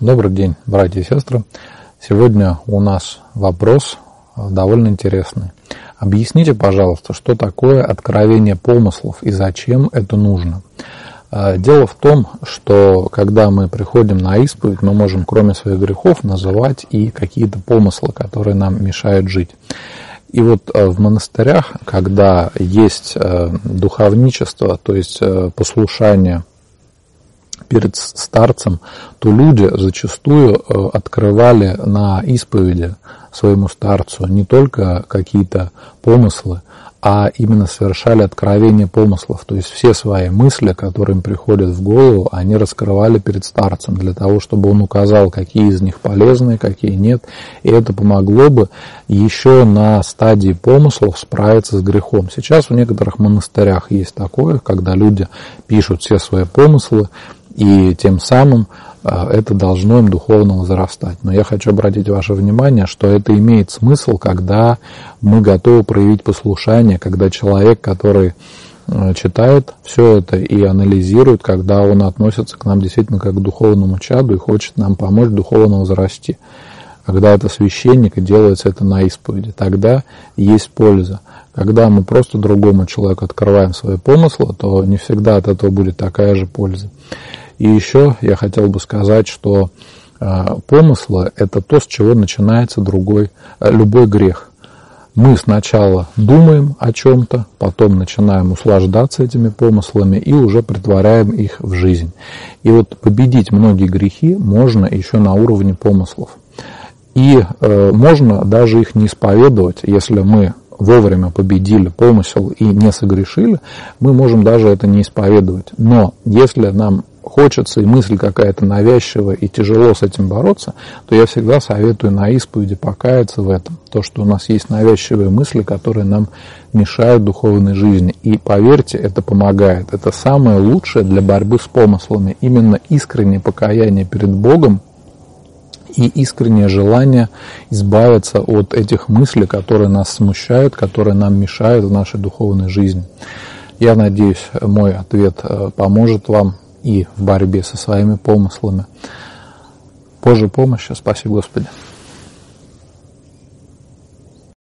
Добрый день, братья и сестры. Сегодня у нас вопрос довольно интересный. Объясните, пожалуйста, что такое откровение помыслов и зачем это нужно? А, дело в том, что когда мы приходим на исповедь, мы можем кроме своих грехов называть и какие-то помыслы, которые нам мешают жить. И вот а, в монастырях, когда есть духовничество, то есть послушание перед старцем, то люди зачастую э, открывали на исповеди своему старцу не только какие-то помыслы, а именно совершали откровение помыслов. То есть все свои мысли, которые им приходят в голову, они раскрывали перед старцем для того, чтобы он указал, какие из них полезные, какие нет. И это помогло бы еще на стадии помыслов справиться с грехом. Сейчас в некоторых монастырях есть такое, когда люди пишут все свои помыслы, и тем самым а, это должно им духовно возрастать. Но я хочу обратить ваше внимание, что это имеет смысл, когда мы готовы проявить послушание, когда человек, который а, читает все это и анализирует, когда он относится к нам действительно как к духовному чаду и хочет нам помочь духовно возрасти. Когда это священник и делается это на исповеди, тогда есть польза. Когда мы просто другому человеку открываем свои помыслы, то не всегда от этого будет такая же польза. И еще я хотел бы сказать, что а, помыслы – это то, с чего начинается другой, а, любой грех. Мы сначала думаем о чем-то, потом начинаем услаждаться этими помыслами и уже притворяем их в жизнь. И вот победить многие грехи можно еще на уровне помыслов. И э, можно даже их не исповедовать, если мы вовремя победили помысел и не согрешили, мы можем даже это не исповедовать. Но если нам хочется и мысль какая-то навязчивая и тяжело с этим бороться, то я всегда советую на исповеди покаяться в этом. То, что у нас есть навязчивые мысли, которые нам мешают духовной жизни. И поверьте, это помогает. Это самое лучшее для борьбы с помыслами. Именно искреннее покаяние перед Богом и искреннее желание избавиться от этих мыслей, которые нас смущают, которые нам мешают в нашей духовной жизни. Я надеюсь, мой ответ э, поможет вам и в борьбе со своими помыслами. Божьей помощи, спаси Господи.